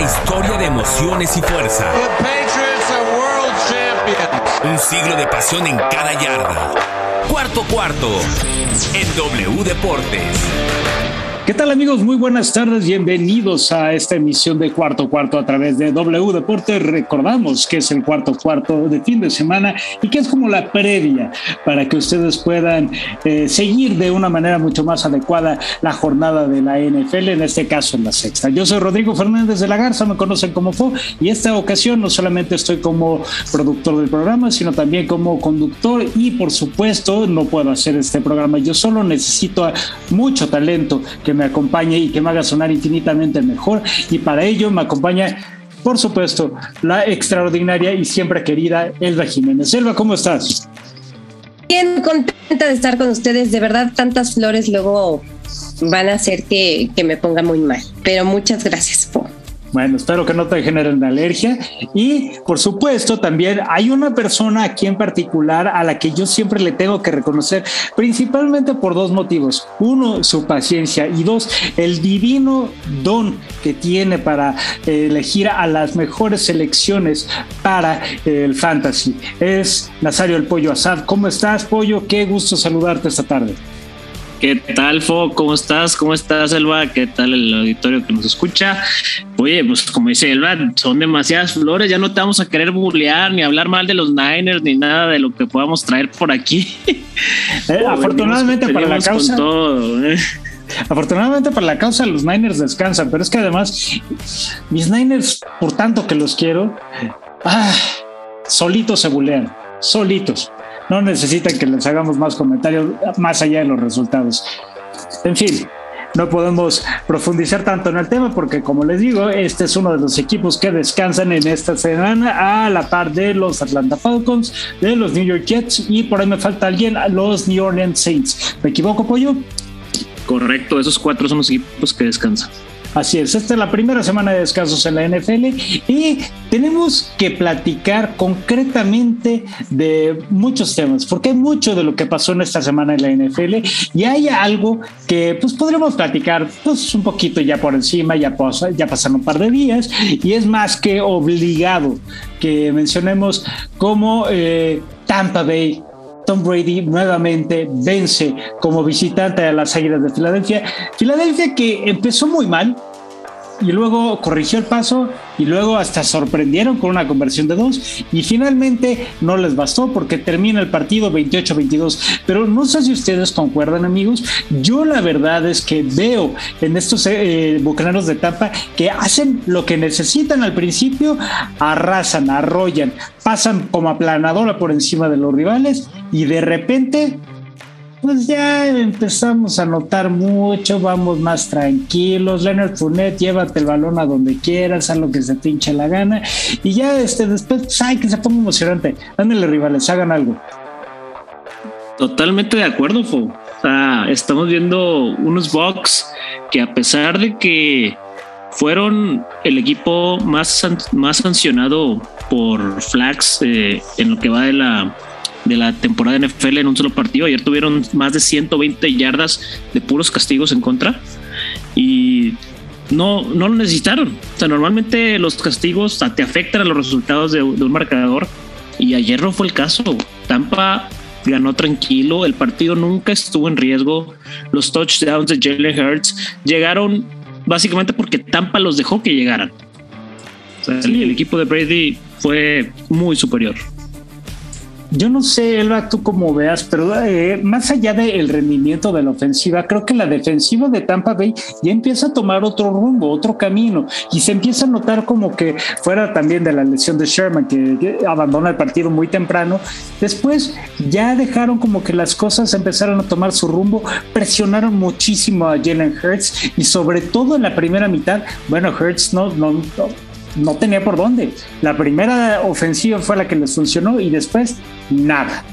historia de emociones y fuerza. Un siglo de pasión en cada yarda. Cuarto cuarto en W Deportes. ¿Qué tal amigos? Muy buenas tardes, bienvenidos a esta emisión de Cuarto Cuarto a través de W Deportes. Recordamos que es el cuarto cuarto de fin de semana y que es como la previa para que ustedes puedan eh, seguir de una manera mucho más adecuada la jornada de la NFL, en este caso en la sexta. Yo soy Rodrigo Fernández de la Garza, me conocen como FO y esta ocasión no solamente estoy como productor del programa, sino también como conductor y por supuesto no puedo hacer este programa yo solo, necesito mucho talento que me me acompañe y que me haga sonar infinitamente mejor. Y para ello me acompaña, por supuesto, la extraordinaria y siempre querida Elba Jiménez. Elba, ¿cómo estás? Bien contenta de estar con ustedes. De verdad, tantas flores luego van a hacer que, que me ponga muy mal. Pero muchas gracias. por bueno, espero que no te generen alergia. Y por supuesto, también hay una persona aquí en particular a la que yo siempre le tengo que reconocer, principalmente por dos motivos. Uno, su paciencia y dos, el divino don que tiene para eh, elegir a las mejores selecciones para eh, el fantasy. Es Nazario el Pollo Asad. ¿Cómo estás, Pollo? Qué gusto saludarte esta tarde. ¿Qué tal, Fo? ¿Cómo estás? ¿Cómo estás, Elba? ¿Qué tal el auditorio que nos escucha? Oye, pues como dice Elba, son demasiadas flores, ya no te vamos a querer burlear ni hablar mal de los Niners ni nada de lo que podamos traer por aquí. Eh, afortunadamente para la causa. ¿eh? Afortunadamente para la causa los Niners descansan, pero es que además mis Niners, por tanto que los quiero, ah, solitos se bulean, solitos no necesitan que les hagamos más comentarios más allá de los resultados. En fin, no podemos profundizar tanto en el tema porque, como les digo, este es uno de los equipos que descansan en esta semana a la par de los Atlanta Falcons, de los New York Jets y por ahí me falta alguien, los New Orleans Saints. ¿Me equivoco, Pollo? Correcto, esos cuatro son los equipos que descansan. Así es, esta es la primera semana de descansos en la NFL y tenemos que platicar concretamente de muchos temas, porque hay mucho de lo que pasó en esta semana en la NFL y hay algo que pues podremos platicar pues un poquito ya por encima, ya, pasaron un par de días y es más que obligado que mencionemos cómo eh, Tampa Bay Tom Brady nuevamente vence como visitante a las Águilas de Filadelfia. Filadelfia que empezó muy mal, y luego corrigió el paso y luego hasta sorprendieron con una conversión de dos y finalmente no les bastó porque termina el partido 28-22. Pero no sé si ustedes concuerdan amigos, yo la verdad es que veo en estos eh, bucaneros de Tampa que hacen lo que necesitan al principio, arrasan, arrollan, pasan como aplanadora por encima de los rivales y de repente pues ya empezamos a notar mucho, vamos más tranquilos. Leonard Fournette, llévate el balón a donde quieras, haz lo que se te la gana. Y ya este, después, pues, ay, que se ponga emocionante. Ándale, rivales, hagan algo. Totalmente de acuerdo, Fo. O sea, estamos viendo unos Bucks que a pesar de que fueron el equipo más, más sancionado por flags eh, en lo que va de la de la temporada de NFL en un solo partido. Ayer tuvieron más de 120 yardas de puros castigos en contra y no, no lo necesitaron. O sea, normalmente los castigos te afectan a los resultados de, un marcador y ayer no fue el caso. Tampa ganó tranquilo, el partido nunca estuvo en riesgo. Los touchdowns de Jalen Hurts llegaron básicamente porque Tampa los dejó que llegaran. el equipo de Brady fue muy superior. Yo no sé, Elba, tú como veas, pero eh, más allá del rendimiento de la ofensiva, creo que la defensiva de Tampa Bay ya empieza a tomar otro rumbo, otro camino, y se empieza a notar como que fuera también de la lesión de Sherman, que, abandona el partido muy temprano, después ya dejaron como que las cosas empezaron a tomar su rumbo, presionaron muchísimo a Jalen Hurts, y sobre todo en la primera mitad, bueno, Hurts no, no, no no tenía por dónde. La primera ofensiva fue la que les funcionó y después nada.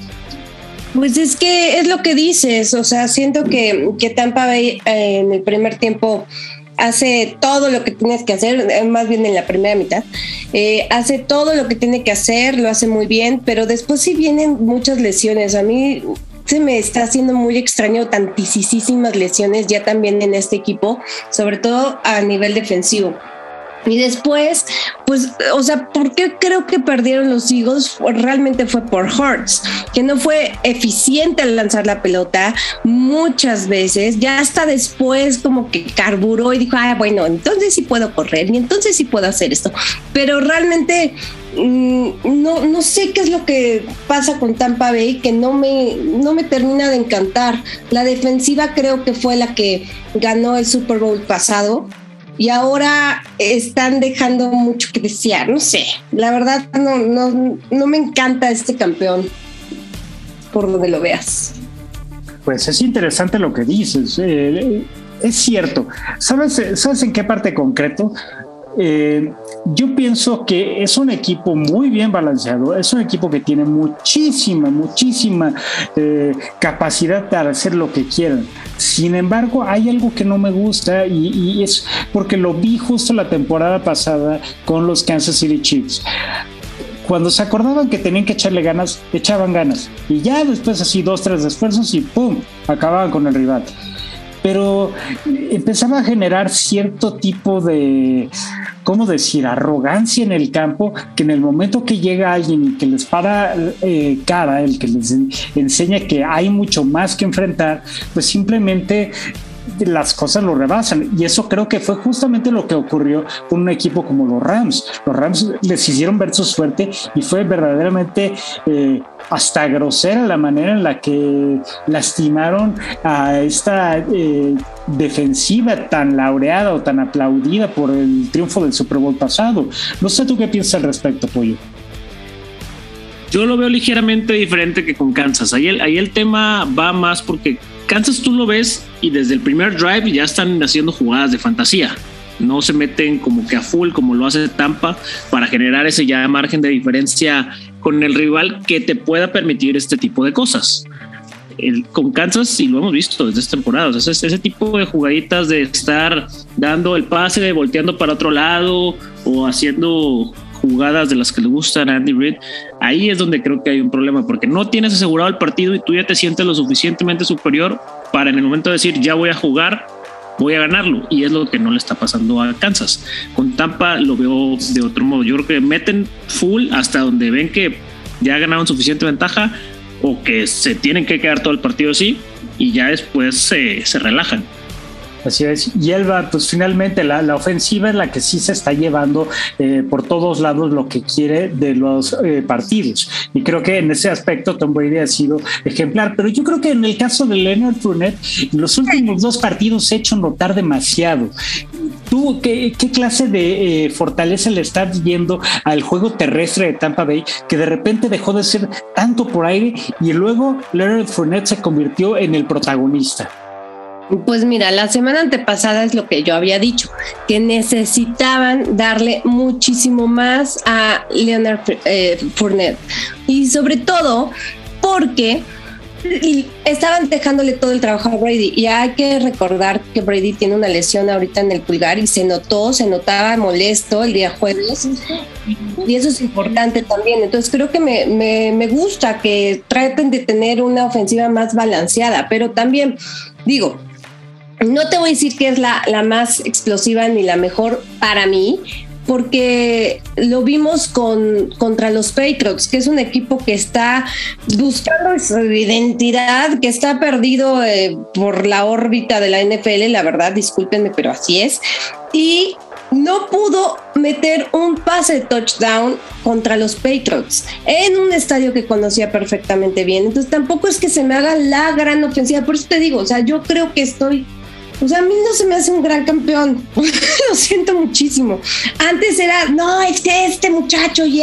Pues es que es lo que dices, o sea, siento que, que Tampa Bay eh, en el primer tiempo hace todo lo que tienes que hacer, eh, más bien en la primera mitad, eh, hace todo lo que tiene que hacer, lo hace muy bien, pero después sí vienen muchas lesiones. A mí se me está haciendo muy extraño tantísimas lesiones ya también en este equipo, sobre todo a nivel defensivo. Y después, pues, o sea, ¿por qué creo que perdieron los Eagles? Realmente fue por Hurts, que no fue eficiente al lanzar la pelota muchas veces. Ya hasta después como que carburó y dijo, ah, bueno, entonces sí puedo correr y entonces sí puedo hacer esto. Pero realmente mm, no, no sé qué es lo que pasa con Tampa Bay, que no me, no me termina de encantar. La defensiva creo que fue la que ganó el Super Bowl pasado y ahora están dejando mucho que desear. No sé, la verdad no, no, no me encanta este campeón, por donde lo veas. Pues es interesante lo que dices. Eh, es cierto. ¿Sabes, ¿Sabes en qué parte concreto? Eh, yo pienso que es un equipo muy bien balanceado, es un equipo que tiene muchísima, muchísima eh, capacidad para hacer lo que quieran. Sin embargo, hay algo que no me gusta y, es porque lo vi justo la temporada pasada con los Kansas City Chiefs cuando se acordaban que tenían que echarle ganas, echaban ganas. Y ya después así dos, tres esfuerzos y ¡pum! acababan con el rival pero empezaba a generar cierto tipo de, ¿cómo decir?, arrogancia en el campo, que en el momento que llega alguien y que les para eh, cara, el que les enseña que hay mucho más que enfrentar, pues simplemente las cosas lo rebasan. Y eso creo que fue justamente lo que ocurrió con un equipo como los Rams. Los Rams les hicieron ver su suerte y fue verdaderamente eh, hasta grosera la manera en la que lastimaron a esta eh, defensiva tan laureada o tan aplaudida por el triunfo del Super Bowl pasado. No sé tú qué piensas al respecto, Pollo. Yo lo veo ligeramente diferente que con Kansas. Ahí el, ahí el tema va más porque Kansas tú lo ves y desde el primer drive ya están haciendo jugadas de fantasía. No se meten como que a full como lo hace Tampa para generar ese ya margen de diferencia con el rival que te pueda permitir este tipo de cosas. Con Kansas, y lo hemos visto desde esta temporada, ese, tipo de jugaditas de estar dando el pase, volteando para otro lado o haciendo jugadas de las que le gustan a Andy Reid, ahí es donde creo que hay un problema, porque no tienes asegurado el partido y tú ya te sientes lo suficientemente superior para en el momento de decir ya voy a jugar, voy a ganarlo. Y es lo que no le está pasando a Kansas. Con Tampa lo veo de otro modo. Yo creo que meten full hasta donde ven que ya ganaron suficiente ventaja o que se tienen que quedar todo el partido así y ya después se, se relajan. Así es. Y Elba, pues finalmente la, la, ofensiva es la que sí se está llevando eh, por todos lados lo que quiere de los eh, partidos. Y creo que en ese aspecto Tom Brady ha sido ejemplar. Pero yo creo que en el caso de Leonard Fournette, los últimos dos partidos se ha hecho notar demasiado. ¿Tú qué, qué clase de eh, fortaleza le estás viendo al juego terrestre de Tampa Bay que de repente dejó de ser tanto por aire y luego Leonard Fournette se convirtió en el protagonista? Pues mira, la semana antepasada es lo que yo había dicho, que necesitaban darle muchísimo más a Leonard eh, Fournette. Y sobre todo porque estaban dejándole todo el trabajo a Brady. Y hay que recordar que Brady tiene una lesión ahorita en el pulgar y se notó, se notaba molesto el día jueves. Y eso es importante también. Entonces creo que me, me, me gusta que traten de tener una ofensiva más balanceada, pero también digo, no te voy a decir que es la, la, más explosiva ni la mejor para mí, porque lo vimos con, contra los Patriots, que es un equipo que está buscando su identidad, que está perdido eh, por la órbita de la NFL, la verdad, discúlpenme, pero así es. Y no pudo meter un pase touchdown contra los Patriots en un estadio que conocía perfectamente bien. Entonces tampoco es que se me haga la gran ofensiva. Por eso te digo, o sea, yo creo que estoy o sea, a mí no se me hace un gran campeón. Lo siento muchísimo. Antes era, no, es que este muchacho y,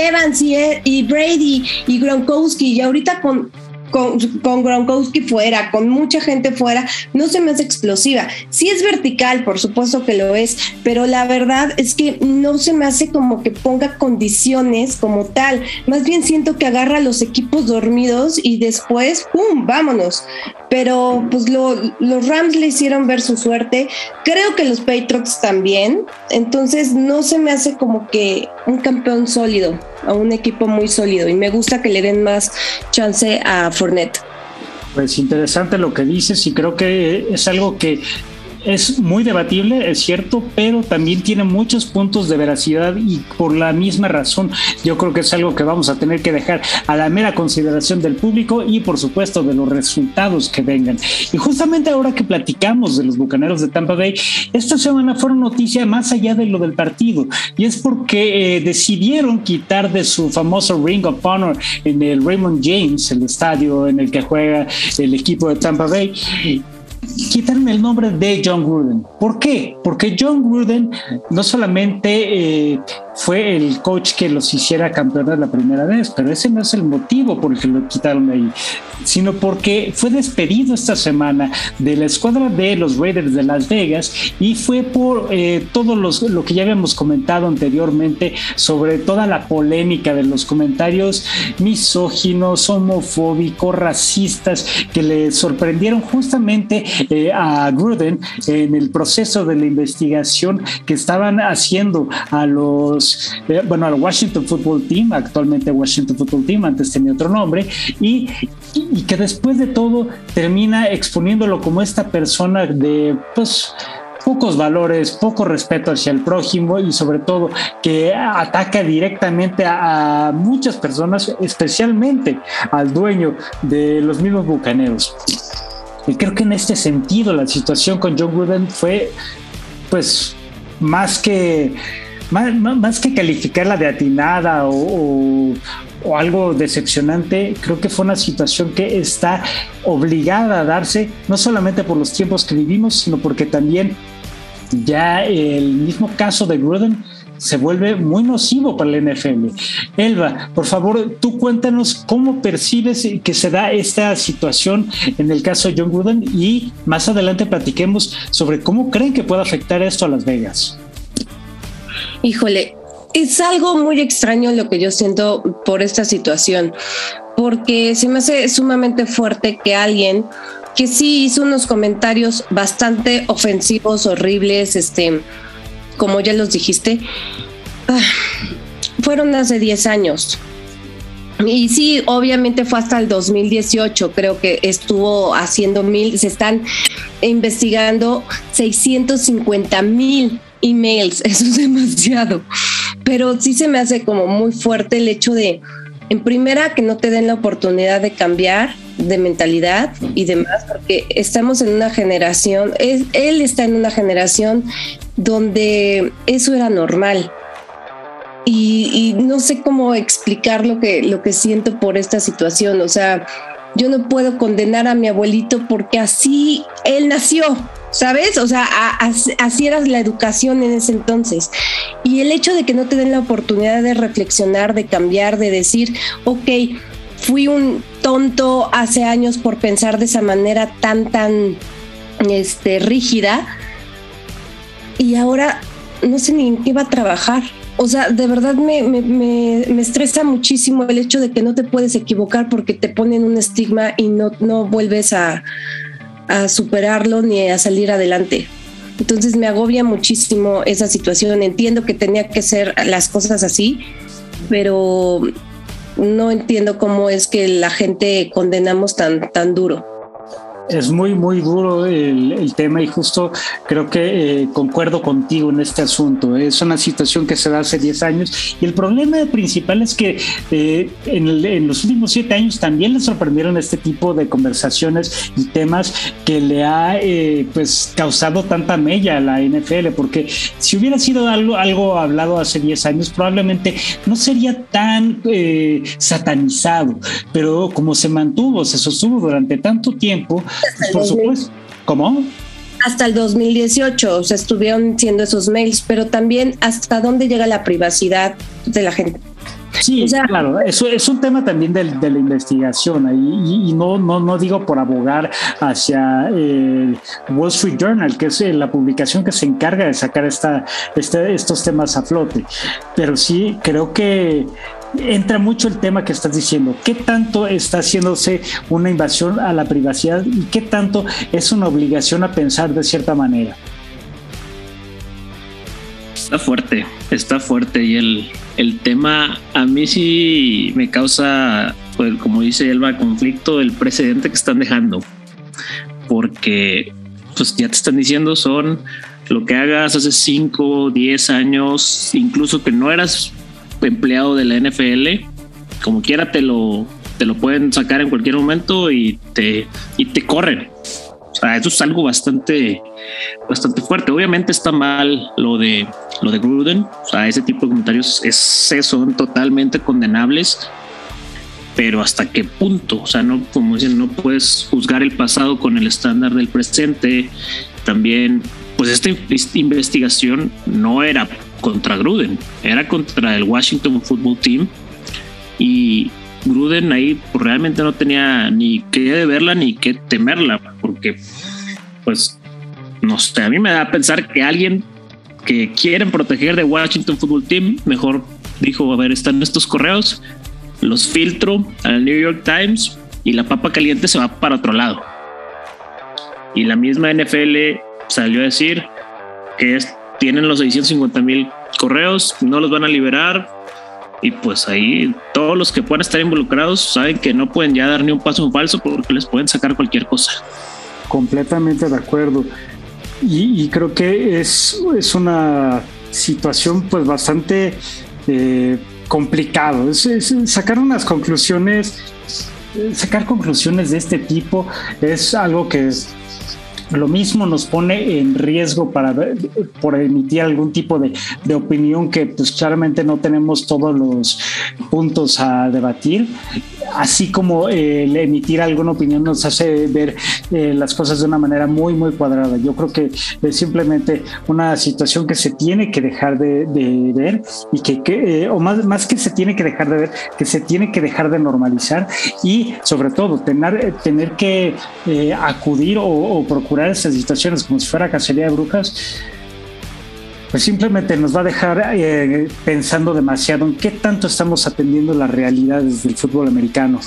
y Brady y Gronkowski. Y ahorita con con, Gronkowski fuera, con mucha gente fuera, no se me hace explosiva. Sí es vertical, por supuesto que lo es, pero la verdad es que no se me hace como que ponga condiciones como tal. Más bien siento que agarra a los equipos dormidos y después, ¡pum!, vámonos. Pero pues lo, los Rams le hicieron ver su suerte. Creo que los Patriots también. Entonces no se me hace como que un campeón sólido, a un equipo muy sólido. Y me gusta que le den más chance a Fournette. Pues interesante lo que dices y creo que es algo que es muy debatible, es cierto, pero también tiene muchos puntos de veracidad y por la misma razón yo creo que es algo que vamos a tener que dejar a la mera consideración del público y por supuesto de los resultados que vengan. Y justamente ahora que platicamos de los Bucaneros de Tampa Bay, esta semana fueron noticia más allá de lo del partido y es porque eh, decidieron quitar de su famoso Ring of Honor en el Raymond James, el estadio en el que juega el equipo de Tampa Bay, quitarme el nombre de John Gruden. ¿Por qué? Porque John Gruden no solamente eh, fue el coach que los hiciera campeones la primera vez, pero ese no es el motivo por el que lo quitaron ahí, sino porque fue despedido esta semana de la escuadra de los Raiders de Las Vegas y fue por eh, todo los, lo que ya habíamos comentado anteriormente sobre toda la polémica de los comentarios misóginos, homofóbicos, racistas que le sorprendieron justamente eh, a Gruden en el proceso de la investigación que estaban haciendo a los, eh, bueno, al Washington Football Team, actualmente Washington Football Team, antes tenía otro nombre, y, que después de todo termina exponiéndolo como esta persona de, pues, pocos valores, poco respeto hacia el prójimo y sobre todo que ataca directamente a, muchas personas, especialmente al dueño de los mismos bucaneros. Y creo que en este sentido la situación con John Gruden fue pues más que más, que calificarla de atinada o, o, o, algo decepcionante, creo que fue una situación que está obligada a darse, no solamente por los tiempos que vivimos, sino porque también ya el mismo caso de Gruden se vuelve muy nocivo para el NFL. Elba, por favor, tú cuéntanos cómo percibes que se da esta situación en el caso de John Gruden y más adelante platiquemos sobre cómo creen que puede afectar esto a Las Vegas. Híjole, es algo muy extraño lo que yo siento por esta situación, porque se me hace sumamente fuerte que alguien que sí hizo unos comentarios bastante ofensivos, horribles, este, como ya los dijiste, ah, fueron hace 10 años. Y sí, obviamente fue hasta el 2018, creo que estuvo haciendo mil, se están investigando 650 mil emails, eso es demasiado. Pero sí se me hace como muy fuerte el hecho de, en primera, que no te den la oportunidad de cambiar de mentalidad y demás, porque estamos en una generación, es, él está en una generación donde eso era normal. Y, no sé cómo explicar lo que, lo que siento por esta situación. O sea, yo no puedo condenar a mi abuelito porque así él nació, ¿sabes? O sea, a, así era la educación en ese entonces. Y el hecho de que no te den la oportunidad de reflexionar, de cambiar, de decir, ok, fui un tonto hace años por pensar de esa manera tan, tan este, rígida y ahora no sé ni en qué va a trabajar. O sea, de verdad me, me, me, me, estresa muchísimo el hecho de que no te puedes equivocar porque te ponen un estigma y no, no vuelves a, a superarlo ni a salir adelante. Entonces me agobia muchísimo esa situación. Entiendo que tenía que ser las cosas así, pero no entiendo cómo es que la gente condenamos tan, tan duro es muy, muy duro el, el, tema y justo creo que eh, concuerdo contigo en este asunto. Es una situación que se da hace 10 años y el problema principal es que eh, en, el, los últimos 7 años también le sorprendieron este tipo de conversaciones y temas que le ha eh, pues causado tanta mella a la NFL, porque si hubiera sido algo, algo hablado hace 10 años, probablemente no sería tan eh, satanizado, pero como se mantuvo, se sostuvo durante tanto tiempo, pues por supuesto. ¿Cómo? Hasta el 2018 o sea, estuvieron siendo esos mails, pero también hasta dónde llega la privacidad de la gente. Sí, o sea, claro, eso es un tema también de, de la investigación y, y, no, no, no digo por abogar hacia el Wall Street Journal, que es eh, la publicación que se encarga de sacar esta, este, estos temas a flote, pero sí creo que entra mucho el tema que estás diciendo. ¿Qué tanto está haciéndose una invasión a la privacidad y qué tanto es una obligación a pensar de cierta manera? Está fuerte, está fuerte y el, el tema a mí sí me causa, pues, como dice Elba, conflicto el precedente que están dejando. Porque pues ya te están diciendo son lo que hagas hace 5, 10 años, incluso que no eras empleado de la NFL, como quiera te lo, te lo pueden sacar en cualquier momento y te, y te corren. O sea, eso es algo bastante, bastante fuerte. Obviamente está mal lo de lo de Gruden. O sea, ese tipo de comentarios es, son totalmente condenables. Pero hasta qué punto, o sea, no, como dicen, no puedes juzgar el pasado con el estándar del presente. También, pues esta investigación no era contra Gruden, era contra el Washington Football Team. Y Gruden ahí pues, realmente no tenía ni que verla ni que temerla, porque pues no sé, a mí me da a pensar que alguien que quieren proteger de Washington Football Team, mejor dijo, a ver, están estos correos, los filtro al New York Times y la papa caliente se va para otro lado. Y la misma NFL salió a decir que tienen los 650 mil correos, no los van a liberar, y pues ahí todos los que puedan estar involucrados saben que no pueden ya dar ni un paso falso porque les pueden sacar cualquier cosa. Completamente de acuerdo. Y, creo que es, es, una situación pues bastante eh, complicado. Es, sacar unas conclusiones, sacar conclusiones de este tipo es algo que es, lo mismo nos pone en riesgo para por emitir algún tipo de, de, opinión que pues claramente no tenemos todos los puntos a debatir así como eh, el emitir alguna opinión nos hace ver eh, las cosas de una manera muy muy cuadrada. Yo creo que es simplemente una situación que se tiene que dejar de, ver y que, eh, o más, más que se tiene que dejar de ver que se tiene que dejar de normalizar y sobre todo tener, tener que acudir o procurar esas situaciones como si fuera cacería de brujas, pues simplemente nos va a dejar eh, pensando demasiado en qué tanto estamos atendiendo las realidades del fútbol americano.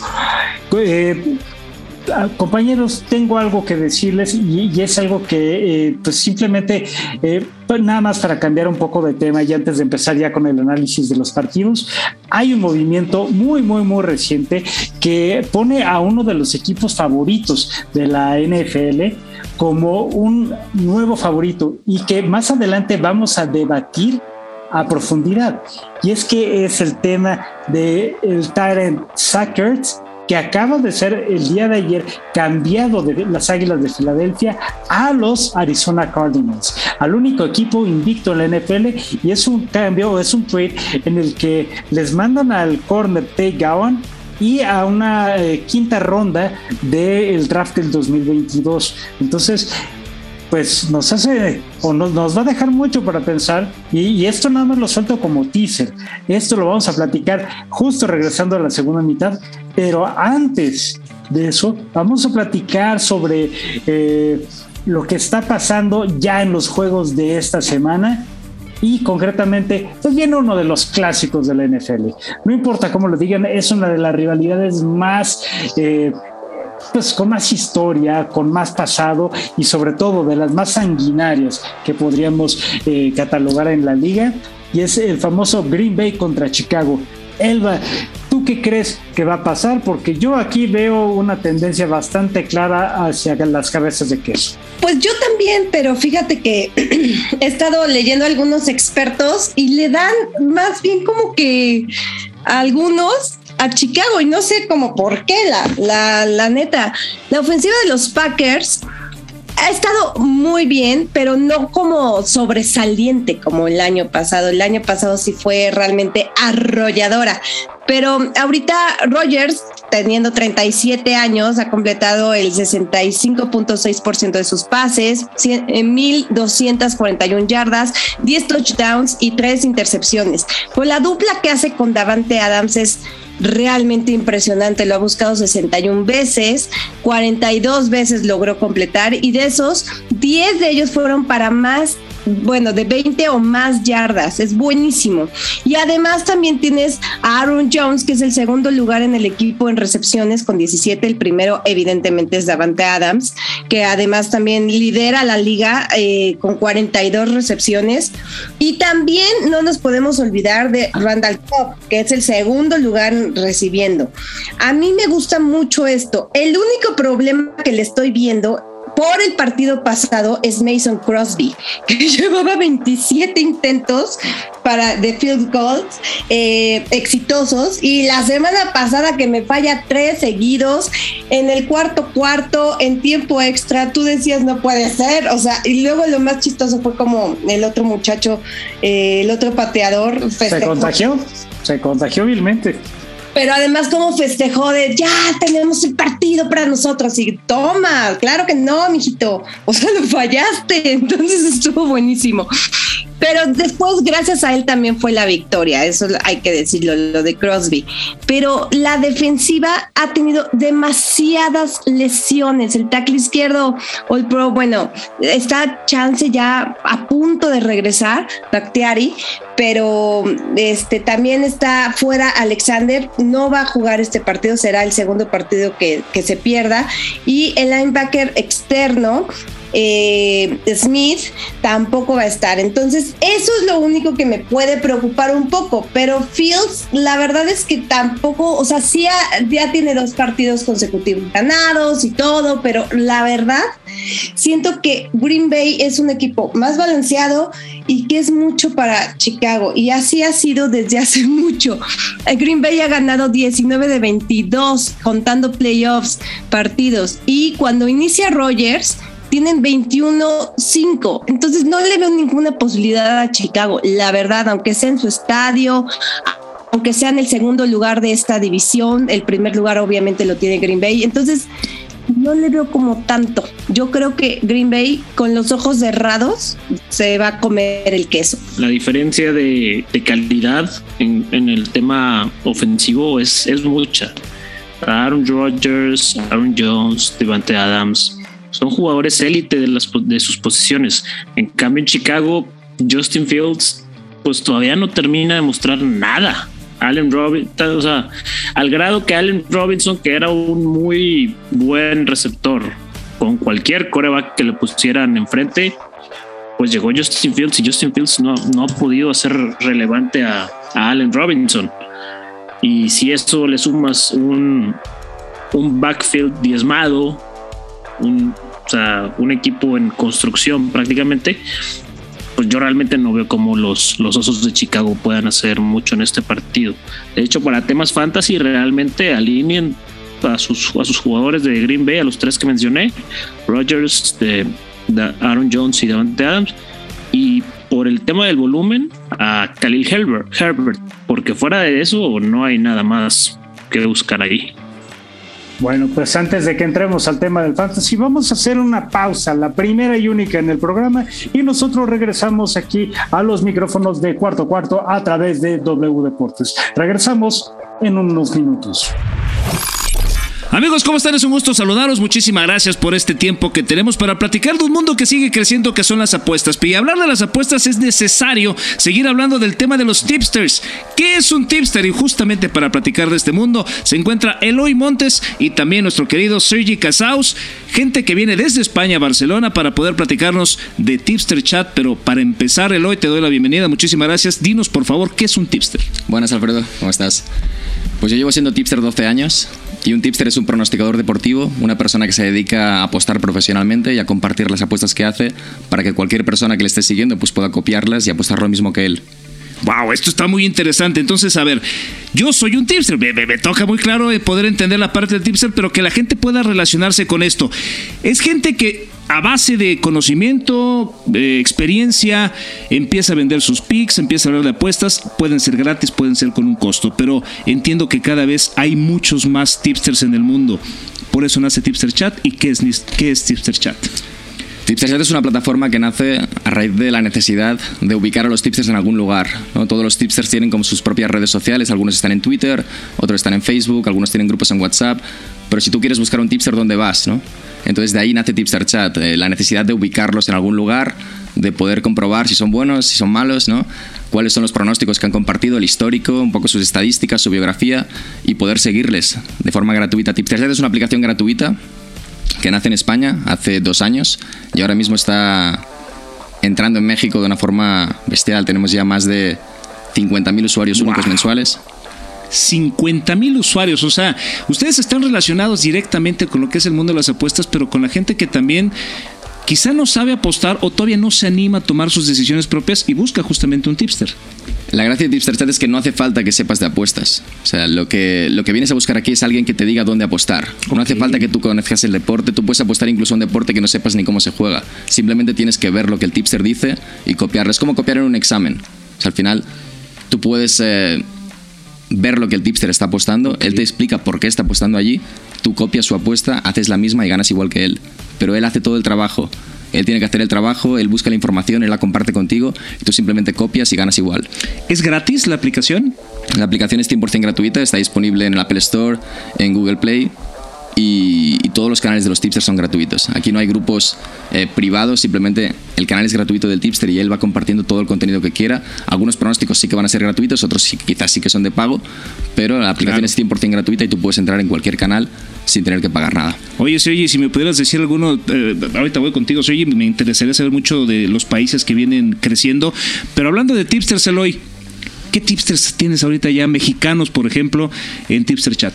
Eh, ah, compañeros, tengo algo que decirles y, es algo que eh, pues simplemente, pues nada más para cambiar un poco de tema y antes de empezar ya con el análisis de los partidos, hay un movimiento muy, muy, muy reciente que pone a uno de los equipos favoritos de la NFL como un nuevo favorito y que más adelante vamos a debatir a profundidad. Y es que es el tema del el Tyrant Sackers, que acaba de ser el día de ayer cambiado de las Águilas de Filadelfia a los Arizona Cardinals, al único equipo invicto en la NFL y es un cambio, es un trade en el que les mandan al corner Tay Gowan y a una eh, quinta ronda del draft del 2022. Entonces, pues nos hace o nos, nos, va a dejar mucho para pensar y, esto nada más lo suelto como teaser. Esto lo vamos a platicar justo regresando a la segunda mitad, pero antes de eso vamos a platicar sobre eh, lo que está pasando ya en los juegos de esta semana y concretamente, pues viene uno de los clásicos de la NFL. No importa cómo lo digan, es una de las rivalidades más... Eh, pues con más historia, con más pasado y sobre todo de las más sanguinarias que podríamos eh, catalogar en la liga y es el famoso Green Bay contra Chicago. Elba, ¿tú qué crees que va a pasar? Porque yo aquí veo una tendencia bastante clara hacia las cabezas de queso. Pues yo también, pero fíjate que he estado leyendo a algunos expertos y le dan más bien como que algunos a Chicago y no sé cómo por qué, la, la, la neta. La ofensiva de los Packers ha estado muy bien, pero no como sobresaliente como el año pasado. El año pasado sí fue realmente arrolladora. Pero ahorita Rogers, teniendo 37 años, ha completado el 65.6% de sus pases, 1.241 yardas, 10 touchdowns y 3 intercepciones. Pues la dupla que hace con Davante Adams es realmente impresionante. Lo ha buscado 61 veces, 42 veces logró completar y de esos 10 de ellos fueron para más bueno, de 20 o más yardas. Es buenísimo. Y además también tienes a Aaron Jones, que es el segundo lugar en el equipo en recepciones con 17. El primero, evidentemente, es Davante Adams, que además también lidera la liga eh, con 42 recepciones. Y también no nos podemos olvidar de Randall Cobb, que es el segundo lugar recibiendo. A mí me gusta mucho esto. El único problema que le estoy viendo por el partido pasado es Mason Crosby, que llevaba 27 intentos para de field goals eh, exitosos y la semana pasada que me falla tres seguidos en el cuarto cuarto en tiempo extra, tú decías no puede ser, o sea, y luego lo más chistoso fue como el otro muchacho, eh, el otro pateador se contagió, se contagió vilmente pero además como festejó de ya tenemos el partido para nosotros y toma, claro que no, mijito, o sea, lo fallaste, entonces estuvo buenísimo. Pero después, gracias a él también fue la victoria, eso hay que decirlo, lo de Crosby. Pero la defensiva ha tenido demasiadas lesiones. El tackle izquierdo, All Pro, bueno, está chance ya a punto de regresar, Bactiari, pero este también está fuera Alexander, no va a jugar este partido, será el segundo partido que, que se pierda. Y el linebacker externo, eh, Smith tampoco va a estar. Entonces, eso es lo único que me puede preocupar un poco. Pero Fields, la verdad es que tampoco, o sea, sí ya tiene dos partidos consecutivos ganados y todo, pero la verdad, siento que Green Bay es un equipo más balanceado y que es mucho para Chicago. Y así ha sido desde hace mucho. Green Bay ha ganado 19 de 22, contando playoffs, partidos. Y cuando inicia Rogers, tienen 21-5. Entonces no le veo ninguna posibilidad a Chicago, la verdad, aunque sea en su estadio, aunque sea en el segundo lugar de esta división, el primer lugar obviamente lo tiene Green Bay. Entonces no le veo como tanto. Yo creo que Green Bay con los ojos cerrados se va a comer el queso. La diferencia de, calidad en, el tema ofensivo es, es mucha. Aaron Rodgers, Aaron Jones, Devante Adams, son jugadores élite de, las, de sus posiciones. En cambio, en Chicago, Justin Fields, pues todavía no termina de mostrar nada. Allen Robinson, o sea, al grado que Allen Robinson, que era un muy buen receptor con cualquier coreback que le pusieran enfrente, pues llegó Justin Fields y Justin Fields no, no ha podido hacer relevante a, a Allen Robinson. Y si esto le sumas un, un backfield diezmado, un, un equipo en construcción prácticamente, pues yo realmente no veo cómo los, los Osos de Chicago puedan hacer mucho en este partido. De hecho, para temas fantasy, realmente alineen a sus, a sus jugadores de Green Bay, a los tres que mencioné, Rogers, de, Aaron Jones y Devante Adams, y por el tema del volumen, a Khalil Herbert, Herbert, porque fuera de eso no hay nada más que buscar ahí. Bueno, pues antes de que entremos al tema del fantasy, vamos a hacer una pausa, la primera y única en el programa, y nosotros regresamos aquí a los micrófonos de cuarto cuarto a través de W Deportes. Regresamos en unos minutos. Amigos, ¿cómo están? Es un gusto saludaros. Muchísimas gracias por este tiempo que tenemos para platicar de un mundo que sigue creciendo, que son las apuestas. Y hablar de las apuestas es necesario seguir hablando del tema de los tipsters. ¿Qué es un tipster? Y justamente para platicar de este mundo se encuentra Eloy Montes y también nuestro querido Sergi Casaus, gente que viene desde España a Barcelona para poder platicarnos de Tipster Chat. Pero para empezar, Eloy, te doy la bienvenida. Muchísimas gracias. Dinos, por favor, ¿qué es un tipster? Buenas, Alfredo. ¿Cómo estás? Pues yo llevo siendo tipster 12 años. Y un tipster es un pronosticador deportivo, una persona que se dedica a apostar profesionalmente y a compartir las apuestas que hace para que cualquier persona que le esté siguiendo pues pueda copiarlas y apostar lo mismo que él. Wow, esto está muy interesante. Entonces, a ver, yo soy un tipster. Me, me, toca muy claro poder entender la parte del tipster, pero que la gente pueda relacionarse con esto. Es gente que a base de conocimiento, experiencia, empieza a vender sus picks, empieza a hablar de apuestas, pueden ser gratis, pueden ser con un costo, pero entiendo que cada vez hay muchos más tipsters en el mundo. Por eso nace Tipster Chat. ¿Y qué es, qué es Tipster Chat? Tipster Chat es una plataforma que nace a raíz de la necesidad de ubicar a los tipsters en algún lugar. Todos los tipsters tienen como sus propias redes sociales, algunos están en Twitter, otros están en Facebook, algunos tienen grupos en WhatsApp, pero si tú quieres buscar un tipster, ¿dónde vas? ¿no? Entonces de ahí nace Tipster Chat, eh, la necesidad de ubicarlos en algún lugar, de poder comprobar si son buenos, si son malos, ¿no? cuáles son los pronósticos que han compartido, el histórico, un poco sus estadísticas, su biografía y poder seguirles de forma gratuita. Tipster Chat es una aplicación gratuita que nace en España hace dos años y ahora mismo está entrando en México de una forma bestial. Tenemos ya más de 50.000 usuarios únicos mensuales 50 mil usuarios. O sea, ustedes están relacionados directamente con lo que es el mundo de las apuestas, pero con la gente que también quizá no sabe apostar o todavía no se anima a tomar sus decisiones propias y busca justamente un tipster. La gracia de Tipster es que no hace falta que sepas de apuestas. O sea, lo que, lo que vienes a buscar aquí es alguien que te diga dónde apostar. No hace falta que tú conozcas el deporte, tú puedes apostar incluso a un deporte que no sepas ni cómo se juega. Simplemente tienes que ver lo que el tipster dice y copiarlo. Es como copiar en un examen. O sea, al final tú puedes eh, ver lo que el tipster está apostando, él te explica por qué está apostando allí, tú copias su apuesta, haces la misma y ganas igual que él. Pero él hace todo el trabajo. Él tiene que hacer el trabajo, él busca la información, él la comparte contigo y tú simplemente copias y ganas igual. ¿Es gratis la aplicación? La aplicación es 100% gratuita, está disponible en el Apple Store, en Google Play y, y todos los canales de los tipsters son gratuitos. Aquí no hay grupos eh, privados, simplemente el canal es gratuito del tipster y él va compartiendo todo el contenido que quiera. Algunos pronósticos sí que van a ser gratuitos, otros sí, quizás sí que son de pago, pero la aplicación Claro. es 100% gratuita y tú puedes entrar en cualquier canal sin tener que pagar nada. Oye, Sergi, si me pudieras decir alguno, eh, ahorita voy contigo, Sergi, me interesaría saber mucho de los países que vienen creciendo, pero hablando de tipsters, Eloy, ¿qué tipsters tienes ahorita ya mexicanos, por ejemplo, en Tipster Chat?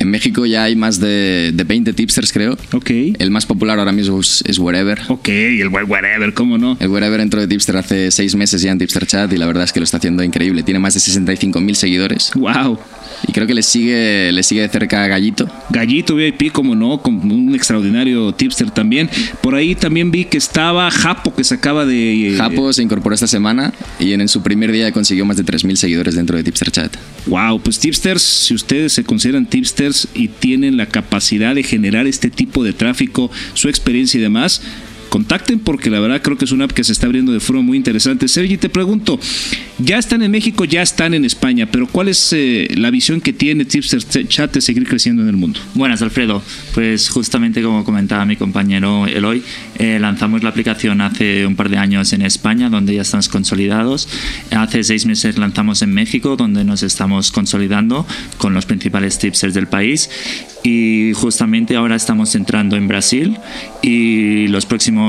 En México ya hay más de, de 20 tipsters, creo. Ok. El más popular ahora mismo es, es Wherever. Ok, el whatever, ¿cómo no? El Wherever entró de Tipster hace seis meses ya en Tipster Chat y la verdad es que lo está haciendo increíble. Tiene más de 65.000 seguidores Wow. Y creo que le sigue, le sigue de cerca a Gallito. Gallito VIP, como no, con un extraordinario tipster también. Por ahí también vi que estaba Japo, que se acaba de... eh, Japo se incorporó esta semana y en, en su primer día consiguió más de 3.000 seguidores dentro de Tipster Chat. Wow, pues tipsters, si ustedes se consideran tipsters y tienen la capacidad de generar este tipo de tráfico, su experiencia y demás, contacten porque la verdad creo que es una app que se está abriendo de forma muy interesante. Sergi, te pregunto, ya están en México, ya están en España, pero ¿cuál es eh, la visión que tiene Tipster Chat de seguir creciendo en el mundo? Buenas, Alfredo. Pues justamente como comentaba mi compañero Eloy, eh, lanzamos la aplicación hace un par de años en España, donde ya estamos consolidados. Hace seis meses lanzamos en México, donde nos estamos consolidando con los principales tipsters del país. Y justamente ahora estamos entrando en Brasil y los próximos,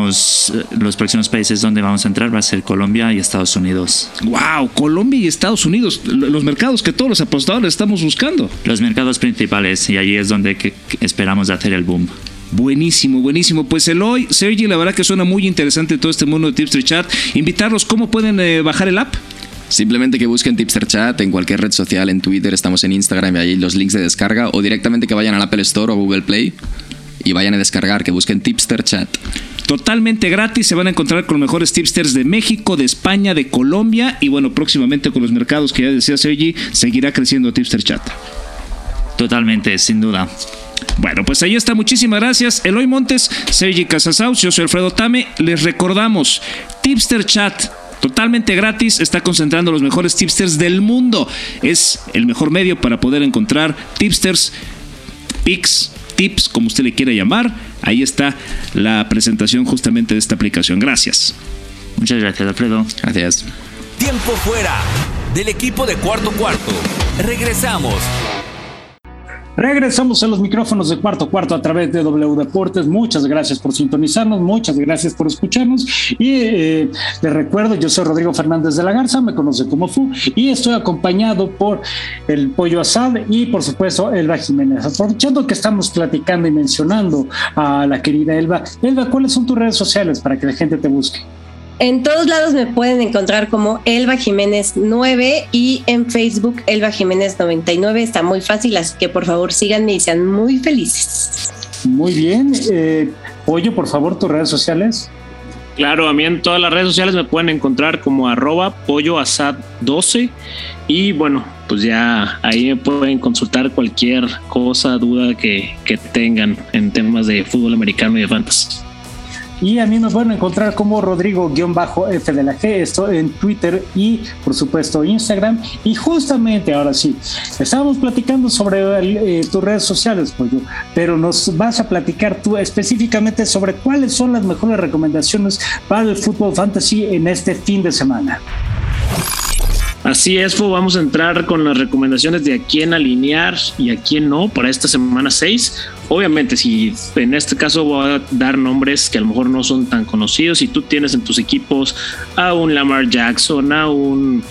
eh, los próximos países donde vamos a entrar va a ser Colombia y Estados Unidos. Wow, Colombia y Estados Unidos, lo- los mercados que todos los apostadores estamos buscando. Los mercados principales y allí es donde que esperamos hacer el boom. Buenísimo, buenísimo. Pues Eloy, Sergi, la verdad que suena muy interesante todo este mundo de Tipster Chat. Invitarlos, ¿cómo pueden eh, bajar el app? Simplemente que busquen Tipster Chat en cualquier red social, en Twitter, estamos en Instagram y ahí los links de descarga o directamente que vayan al Apple Store o Google Play y vayan a descargar, que busquen Tipster Chat. Totalmente gratis, se van a encontrar con los mejores tipsters de México, de España, de Colombia y bueno, próximamente con los mercados que ya decía Sergi, seguirá creciendo Tipster Chat. Totalmente, sin duda. Bueno, pues ahí está. Muchísimas gracias. Eloy Montes, Sergi Casasaus, yo soy Alfredo Tame. Les recordamos, Tipster Chat. Totalmente gratis, está concentrando los mejores tipsters del mundo. Es el mejor medio para poder encontrar tipsters, pics, tips, como usted le quiera llamar. Ahí está la presentación justamente de esta aplicación. Gracias. Muchas gracias, Alfredo. Gracias. Tiempo fuera del equipo de cuarto cuarto. Regresamos. Regresamos a los micrófonos de cuarto cuarto a través de W Deportes. Muchas gracias por sintonizarnos, muchas gracias por escucharnos. Y eh, les recuerdo, yo soy Rodrigo Fernández de la Garza, me conoce como Fu, y estoy acompañado por el Pollo Asad y por supuesto Elba Jiménez. Aprovechando que estamos platicando y mencionando a la querida Elba, Elba, ¿cuáles son tus redes sociales para que la gente te busque? En todos lados me pueden encontrar como Elba Jiménez 9 y en Facebook Elba Jiménez 99. Está muy fácil, así que por favor síganme y sean muy felices. Muy bien. Eh, Pollo, por favor, tus redes sociales. Claro, a mí en todas las redes sociales me pueden encontrar como arroba polloasad12 y bueno, pues ya ahí me pueden consultar cualquier cosa, duda que, que tengan en temas de fútbol americano y de fantasy. Y a mí me pueden encontrar como Rodrigo-F de la G, esto en Twitter y por supuesto Instagram. Y justamente ahora sí, estábamos platicando sobre eh, tus redes sociales, Pollo, pero nos vas a platicar tú específicamente sobre cuáles son las mejores recomendaciones para el fútbol fantasy en este fin de semana. Así es, vamos a entrar con las recomendaciones de a quién alinear y a quién no para esta semana 6. Obviamente, si en este caso voy a dar nombres que a lo mejor no son tan conocidos, si tú tienes en tus equipos a un Lamar Jackson, a un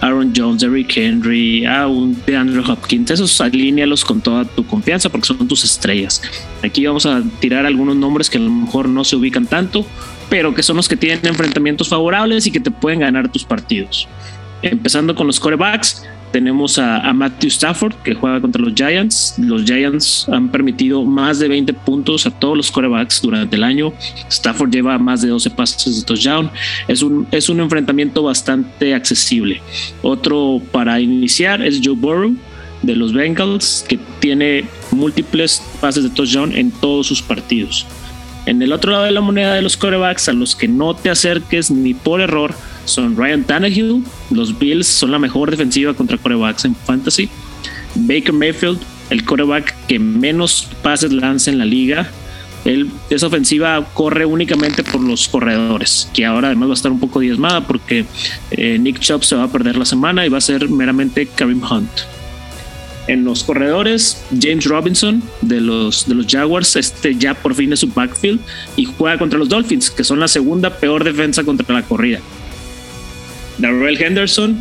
Aaron Jones, Eric Henry, a un DeAndre Hopkins, esos alínealos con toda tu confianza porque son tus estrellas. Aquí vamos a tirar algunos nombres que a lo mejor no se ubican tanto, pero que son los que tienen enfrentamientos favorables y que te pueden ganar tus partidos. Empezando con los corebacks, tenemos a, Matthew Stafford que juega contra los Giants. Los Giants han permitido más de 20 puntos a todos los corebacks durante el año. Stafford lleva más de 12 pases de touchdown. Es un, es un enfrentamiento bastante accesible. Otro para iniciar es Joe Burrow de los Bengals que tiene múltiples pases de touchdown en todos sus partidos. En el otro lado de la moneda de los corebacks, a los que no te acerques ni por error, son Ryan Tannehill. Los Bills son la mejor defensiva contra corebacks en fantasy. Baker Mayfield, el coreback que menos pases lanza en la liga. Él, esa ofensiva corre únicamente por los corredores, que ahora además va a estar un poco diezmada porque eh, Nick Chubb se va a perder la semana y va a ser meramente Karim Hunt. En los corredores, James Robinson de los, de los Jaguars, este ya por fin es su backfield y juega contra los Dolphins, que son la segunda peor defensa contra la corrida. Darrell Henderson.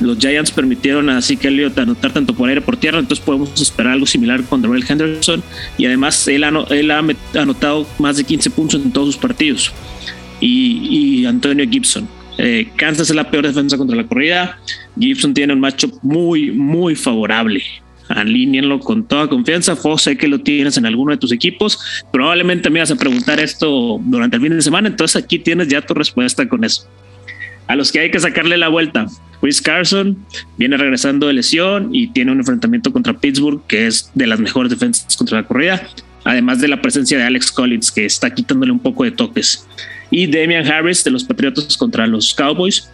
Los Giants permitieron a Zeke Elliott anotar tanto por aire por tierra, entonces podemos esperar algo similar con Darrell Henderson. Y además él ha, anotado más de 15 puntos en todos sus partidos. Y, Antonio Gibson. Eh, Kansas es la peor defensa contra la corrida. Gibson tiene un macho muy, muy favorable. Alíñenlo con toda confianza. Fo, sé que lo tienes en alguno de tus equipos. Probablemente me vas a preguntar esto durante el fin de semana. Entonces aquí tienes ya tu respuesta con eso a los que hay que sacarle la vuelta. Chris Carson viene regresando de lesión y tiene un enfrentamiento contra Pittsburgh, que es de las mejores defensas contra la corrida, además de la presencia de Alex Collins, que está quitándole un poco de toques. Y Damian Harris de los Patriotas contra los Cowboys.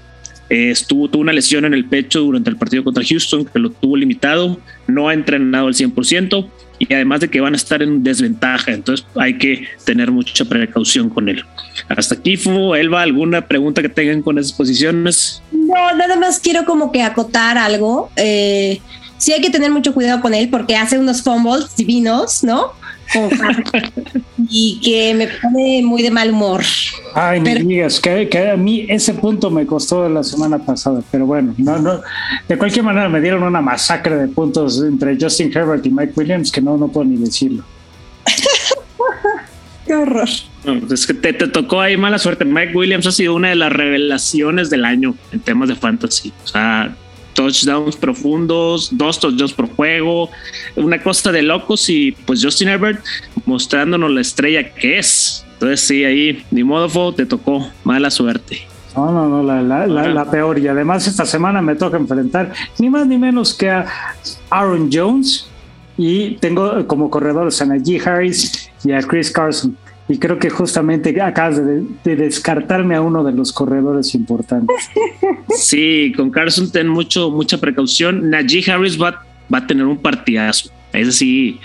Eh, estuvo, tuvo una lesión en el pecho durante el partido contra Houston, que lo tuvo limitado, no ha entrenado al 100% y además de que van a estar en desventaja, entonces hay que tener mucha precaución con él. Hasta aquí, Fu, Elba, ¿alguna pregunta que tengan con esas posiciones? No, nada más quiero como que acotar algo. Eh, sí hay que tener mucho cuidado con él porque hace unos fumbles divinos, ¿no? Y que me pone muy de mal humor. Ay, ni digas, que, que, a mí ese punto me costó la semana pasada, pero bueno, no, no, de cualquier manera me dieron una masacre de puntos entre Justin Herbert y Mike Williams que no, no puedo ni decirlo. Qué horror. es que te, te, tocó ahí mala suerte. Mike Williams ha sido una de las revelaciones del año en temas de fantasy. O sea, touchdowns profundos, dos touchdowns por juego, una cosa de locos y pues Justin Herbert mostrándonos la estrella que es. Entonces sí, ahí, ni modo, te tocó mala suerte. No, no, no, la, la, la, peor. Y además esta semana me toca enfrentar ni más ni menos que a Aaron Jones y tengo como corredores a Najee Harris y a Chris Carson y creo que justamente acabas de, descartarme a uno de los corredores importantes. Sí, con Carson ten mucho, mucha precaución. Najee Harris va, va a tener un partidazo. Es sí,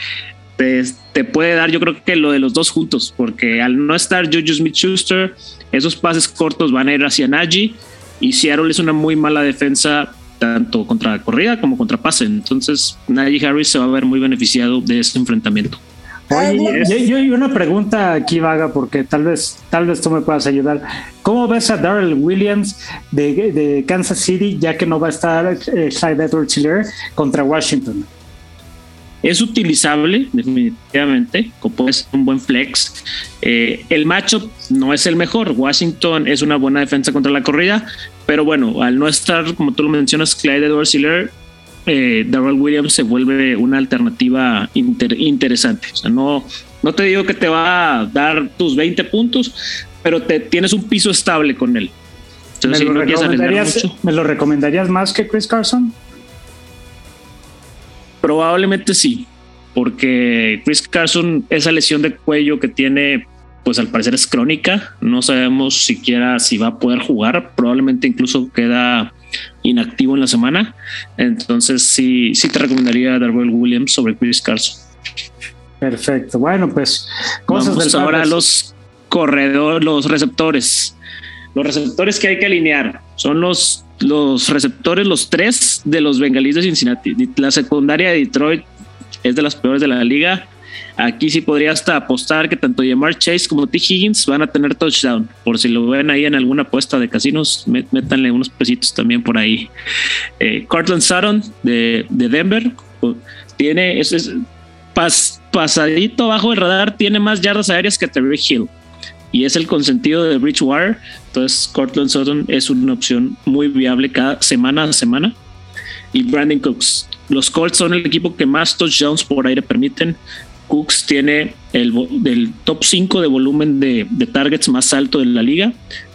te, puede dar, yo creo que lo de los dos juntos, porque al no estar Juju Smith Schuster, esos pases cortos van a ir hacia Najee y Seattle es una muy mala defensa tanto contra corrida como contra pase. Entonces, Najee Harris se va a ver muy beneficiado de este enfrentamiento. Oye, yo, hay una pregunta aquí vaga porque tal vez, tal vez tú me puedas ayudar. ¿Cómo ves a Darrell Williams de, Kansas City ya que no va a estar eh, Clyde contra Washington? Es utilizable, definitivamente, como es un buen flex. Eh, el macho no es el mejor. Washington es una buena defensa contra la corrida, pero bueno, al no estar, como tú lo mencionas, Clyde Edwards eh, Darrell Williams se vuelve una alternativa interesante. O sea, no, no te digo que te va a dar tus 20 puntos, pero te tienes un piso estable con él. ¿Me, lo ¿Me lo recomendarías más que Chris Carson? Probablemente sí, porque Chris Carson, esa lesión de cuello que tiene, pues al parecer es crónica. No sabemos siquiera si va a poder jugar. Probablemente incluso queda inactivo en la semana. Entonces sí, sí te recomendaría Darwell Williams sobre Chris Carson. Perfecto. Bueno, pues cosas Vamos ahora los corredores, los receptores. Los receptores que hay que alinear son los los receptores, los tres de los bengalíes de Cincinnati. La secundaria de Detroit es de las peores de la liga. Aquí sí podría hasta apostar que tanto Jamar Chase como T. Higgins van a tener touchdown. Por si lo ven ahí en alguna apuesta de casinos, métanle unos pesitos también por ahí. Eh, Cortland Sutton de, Denver tiene, es, pasadito bajo el radar, tiene más yardas aéreas que Terry Hill y es el consentido de Bridgewater. Entonces, Cortland Sutton es una opción muy viable cada semana a semana. Y Brandon Cooks. Los Colts son el equipo que más touchdowns por aire permiten. Cooks tiene el del top 5 de volumen de, targets más alto de la liga.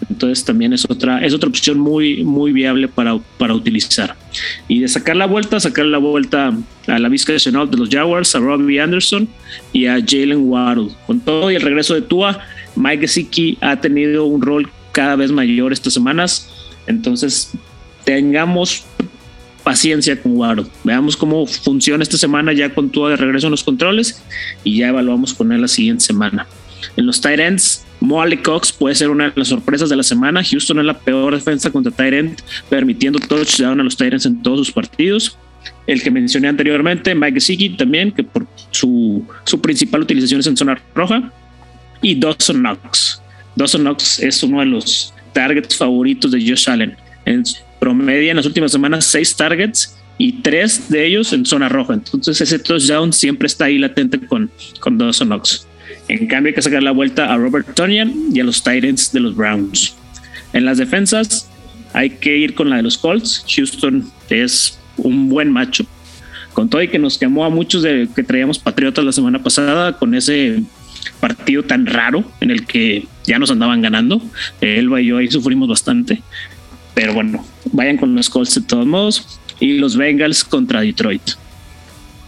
Entonces también es otra, es otra opción muy, muy viable para, para utilizar. Y de sacar la vuelta, sacar la vuelta a la Vizca Nacional de los Jaguars, a Robbie Anderson y a Jalen Waddle. Con todo y el regreso de Tua, Mike Gesicki ha tenido un rol cada vez mayor estas semanas. Entonces, tengamos paciencia con Waddle. Veamos cómo funciona esta semana ya con Tua de regreso en los controles y ya evaluamos con él la siguiente semana. En los tight ends, Molly Cox puede ser una de las sorpresas de la semana. Houston es la peor defensa contra tight end, permitiendo touchdown a los tight ends en todos sus partidos. El que mencioné anteriormente, Mike Gesicki también, que por su, su principal utilización es en zona roja y Dawson Knox. Dawson Knox es uno de los targets favoritos de Josh Allen. En promedio en las últimas semanas seis targets y tres de ellos en zona roja. Entonces ese touchdown siempre está ahí latente con, con Dawson Knox. En cambio hay que sacar la vuelta a Robert Tonyan y a los Titans de los Browns. En las defensas hay que ir con la de los Colts. Houston es un buen macho. Con todo y que nos quemó a muchos de que traíamos Patriotas la semana pasada con ese partido tan raro en el que ya nos andaban ganando. Elba y yo ahí sufrimos bastante. Pero bueno, vayan con los Colts de todos modos y los Bengals contra Detroit.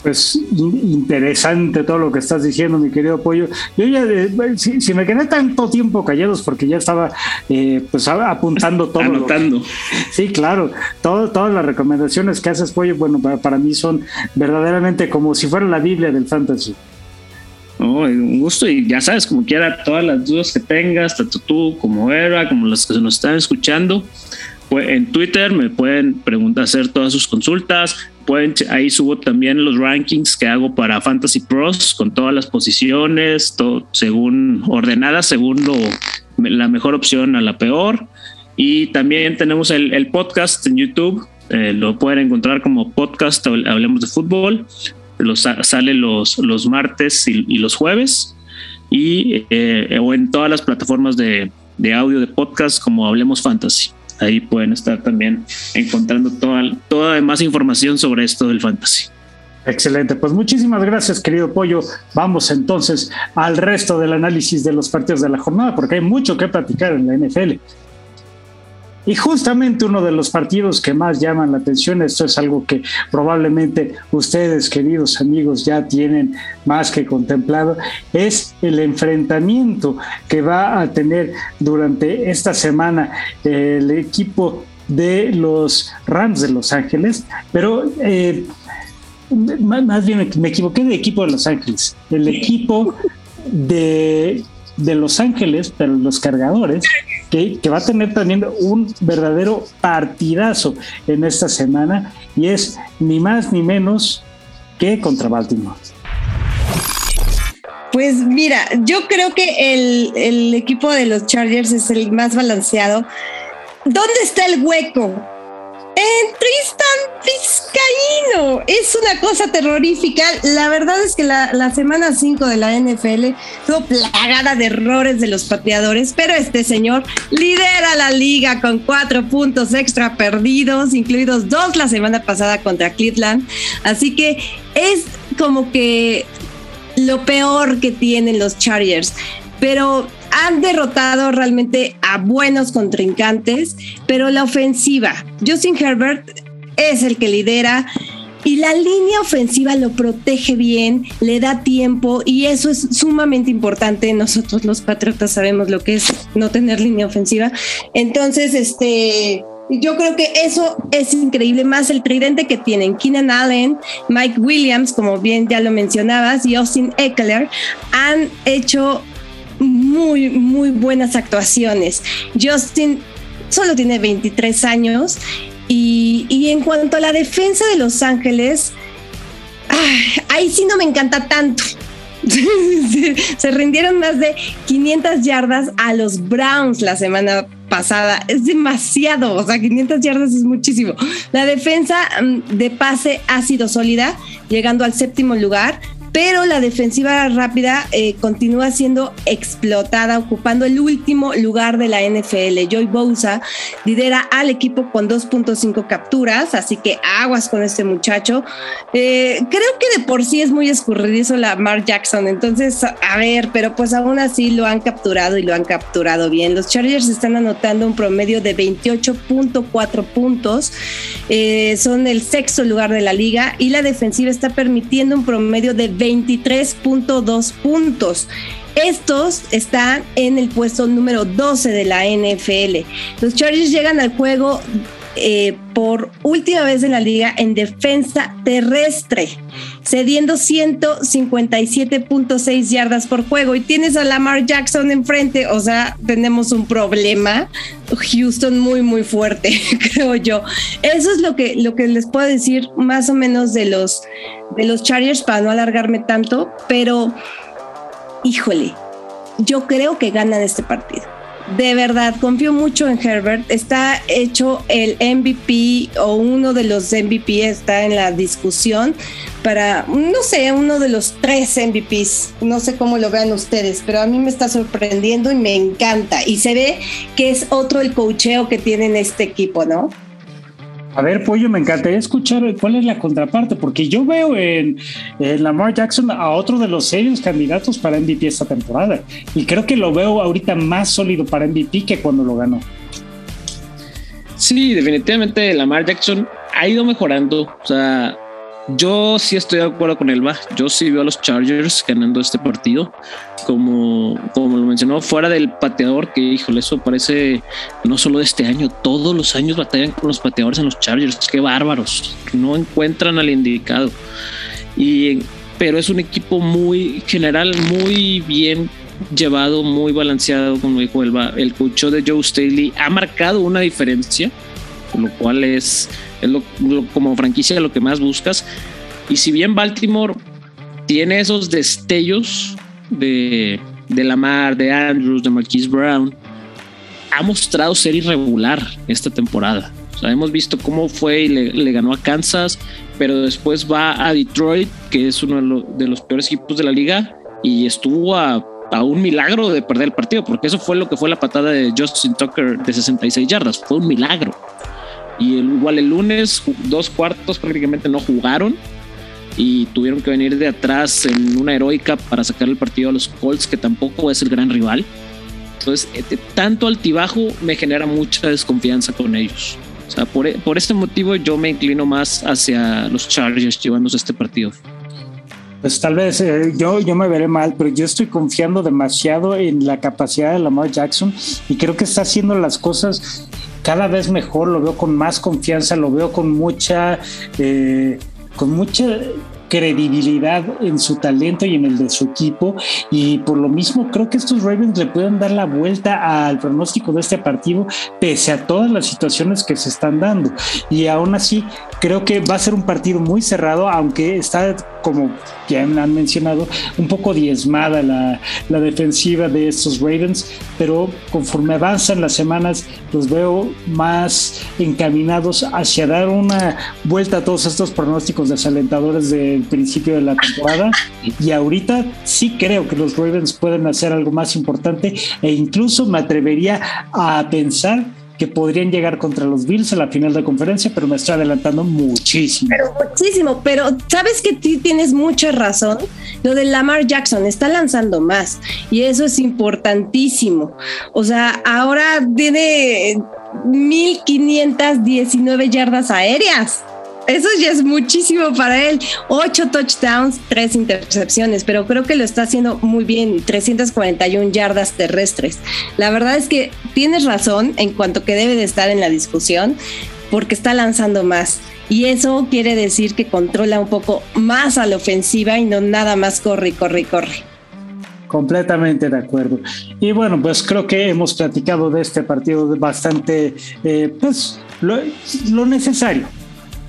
Pues interesante todo lo que estás diciendo, mi querido Pollo. Yo ya, eh, si, me quedé tanto tiempo callados porque ya estaba eh, pues apuntando todo. Anotando. sí, claro. Todo, todas las recomendaciones que haces, Pollo, bueno, para, para mí son verdaderamente como si fuera la Biblia del fantasy un gusto y ya sabes, como quiera, todas las dudas que tengas, tanto tú como Era, como las que nos están escuchando, en Twitter me pueden preguntar, hacer todas sus consultas. Pueden, ahí subo también los rankings que hago para Fantasy Pros con todas las posiciones, todo según ordenadas, según la mejor opción a la peor. Y también tenemos el, podcast en YouTube, eh, lo pueden encontrar como podcast Hablemos de Fútbol sale los, los martes y, los jueves y eh, o en todas las plataformas de, de, audio de podcast como Hablemos Fantasy. Ahí pueden estar también encontrando toda, toda más información sobre esto del fantasy. Excelente, pues muchísimas gracias querido Pollo. Vamos entonces al resto del análisis de los partidos de la jornada porque hay mucho que platicar en la NFL. Y justamente uno de los partidos que más llaman la atención, esto es algo que probablemente ustedes, queridos amigos, ya tienen más que contemplado, es el enfrentamiento que va a tener durante esta semana el equipo de los Rams de Los Ángeles, pero eh, más bien me equivoqué de equipo de Los Ángeles, el equipo de, de Los Ángeles, pero los cargadores que, va a tener también un verdadero partidazo en esta semana y es ni más ni menos que contra Baltimore. Pues mira, yo creo que el, el equipo de los Chargers es el más balanceado. ¿Dónde está el hueco? Tristan Vizcaíno. Es una cosa terrorífica. La verdad es que la, semana 5 de la NFL estuvo plagada de errores de los pateadores, pero este señor lidera la liga con cuatro puntos extra perdidos, incluidos dos la semana pasada contra Cleveland. Así que es como que lo peor que tienen los Chargers. Pero han derrotado realmente a buenos contrincantes, pero la ofensiva, Justin Herbert es el que lidera y la línea ofensiva lo protege bien, le da tiempo y eso es sumamente importante. Nosotros los Patriotas sabemos lo que es no tener línea ofensiva. Entonces, este, yo creo que eso es increíble, más el tridente que tienen Keenan Allen, Mike Williams, como bien ya lo mencionabas, y Austin Eckler, han hecho muy, muy buenas actuaciones. Justin solo tiene 23 años. Y, y en cuanto a la defensa de Los Ángeles, ahí sí no me encanta tanto. se rindieron más de 500 yardas a los Browns la semana pasada. Es demasiado, o sea, 500 yardas es muchísimo. La defensa mm, de pase ha sido sólida, llegando al séptimo lugar pero la defensiva rápida eh, continúa siendo explotada, ocupando el último lugar de la NFL. Joy Bosa lidera al equipo con 2.5 capturas, así que aguas con este muchacho. Eh, creo que de por sí es muy escurridizo la Mark Jackson, entonces, a ver, pero pues aún así lo han capturado y lo han capturado bien. Los Chargers están anotando un promedio de 28.4 puntos, eh, son el sexto lugar de la liga y la defensiva está permitiendo un promedio de 23.2 puntos. Estos están en el puesto número 12 de la NFL. Los Chargers llegan al juego eh, por última vez en la liga en defensa terrestre, cediendo 157.6 yardas por juego. Y tienes a Lamar Jackson enfrente, o sea, tenemos un problema. Houston muy, muy fuerte, creo yo. Eso es lo que, lo que les puedo decir más o menos de los, de los Chargers para no alargarme tanto, pero híjole, yo creo que ganan este partido de verdad confío mucho en Herbert. Está hecho el MVP o uno de los MVP está en la discusión para, no sé, uno de los tres MVPs. No sé cómo lo vean ustedes, pero a mí me está sorprendiendo y me encanta. Y se ve que es otro el cocheo que tiene en este equipo, ¿no? A ver, Pollo, me encantaría escuchar cuál es la contraparte, porque yo veo en, Lamar Jackson a otro de los serios candidatos para MVP esta temporada. Y creo que lo veo ahorita más sólido para MVP que cuando lo ganó. Sí, definitivamente Lamar Jackson ha ido mejorando. O sea, yo sí estoy de acuerdo con Elba. Yo sí veo a los Chargers ganando este partido. Como, como lo mencionó, fuera del pateador, que híjole, eso parece no solo de este año, todos los años batallan con los pateadores en los Chargers. Qué bárbaros. No encuentran al indicado. Y, pero es un equipo muy general, muy bien llevado, muy balanceado, como dijo Elba. El coach de Joe Staley ha marcado una diferencia, lo cual es es como franquicia lo que más buscas. Y si bien Baltimore tiene esos destellos de, de Lamar, de Andrews, de Marquise Brown, ha mostrado ser irregular esta temporada. hemos visto cómo fue y le, ganó a Kansas, pero después va a Detroit, que es uno de, los peores equipos de la liga, y estuvo a, a, un milagro de perder el partido, porque eso fue lo que fue la patada de Justin Tucker de 66 yardas. Fue un milagro. Y igual el lunes, dos cuartos prácticamente no jugaron y tuvieron que venir de atrás en una heroica para sacar el partido a los Colts, que tampoco es el gran rival. Entonces, eh, tanto altibajo me genera mucha desconfianza con ellos. O sea, por, por este motivo yo me inclino más hacia los Chargers llevándose este partido. Pues tal vez eh, yo, yo me veré mal, pero yo estoy confiando demasiado en la capacidad de Lamar Jackson y creo que está haciendo las cosas cada vez mejor, lo veo con más confianza, lo veo con mucha, eh, con mucha credibilidad en su talento y en el de su equipo. Y por lo mismo creo que estos Ravens le pueden dar la vuelta al pronóstico de este partido pese a todas las situaciones que se están dando. Y aún así creo que va a ser un partido muy cerrado aunque está como ya han mencionado un poco diezmada la, la defensiva de estos Ravens pero conforme avanzan las semanas los veo más encaminados hacia dar una vuelta a todos estos pronósticos desalentadores de principio de la temporada. Y ahorita sí creo que los Ravens pueden hacer algo más importante e incluso me atrevería a pensar que podrían llegar contra los Bills a la final de conferencia, pero me estoy adelantando muchísimo. Pero muchísimo, pero sabes que tienes mucha razón. Lo de Lamar Jackson está lanzando más y eso es importantísimo. O sea, ahora tiene 1519 yardas aéreas. Eso ya es muchísimo para él. Ocho touchdowns, tres intercepciones, pero creo que lo está haciendo muy bien. 341 yardas terrestres. La verdad es que tienes razón en cuanto que debe de estar en la discusión porque está lanzando más. Y eso quiere decir que controla un poco más a la ofensiva y no nada más corre, corre, corre. Completamente de acuerdo. Y bueno, pues creo que hemos platicado de este partido bastante, eh, pues, lo, necesario.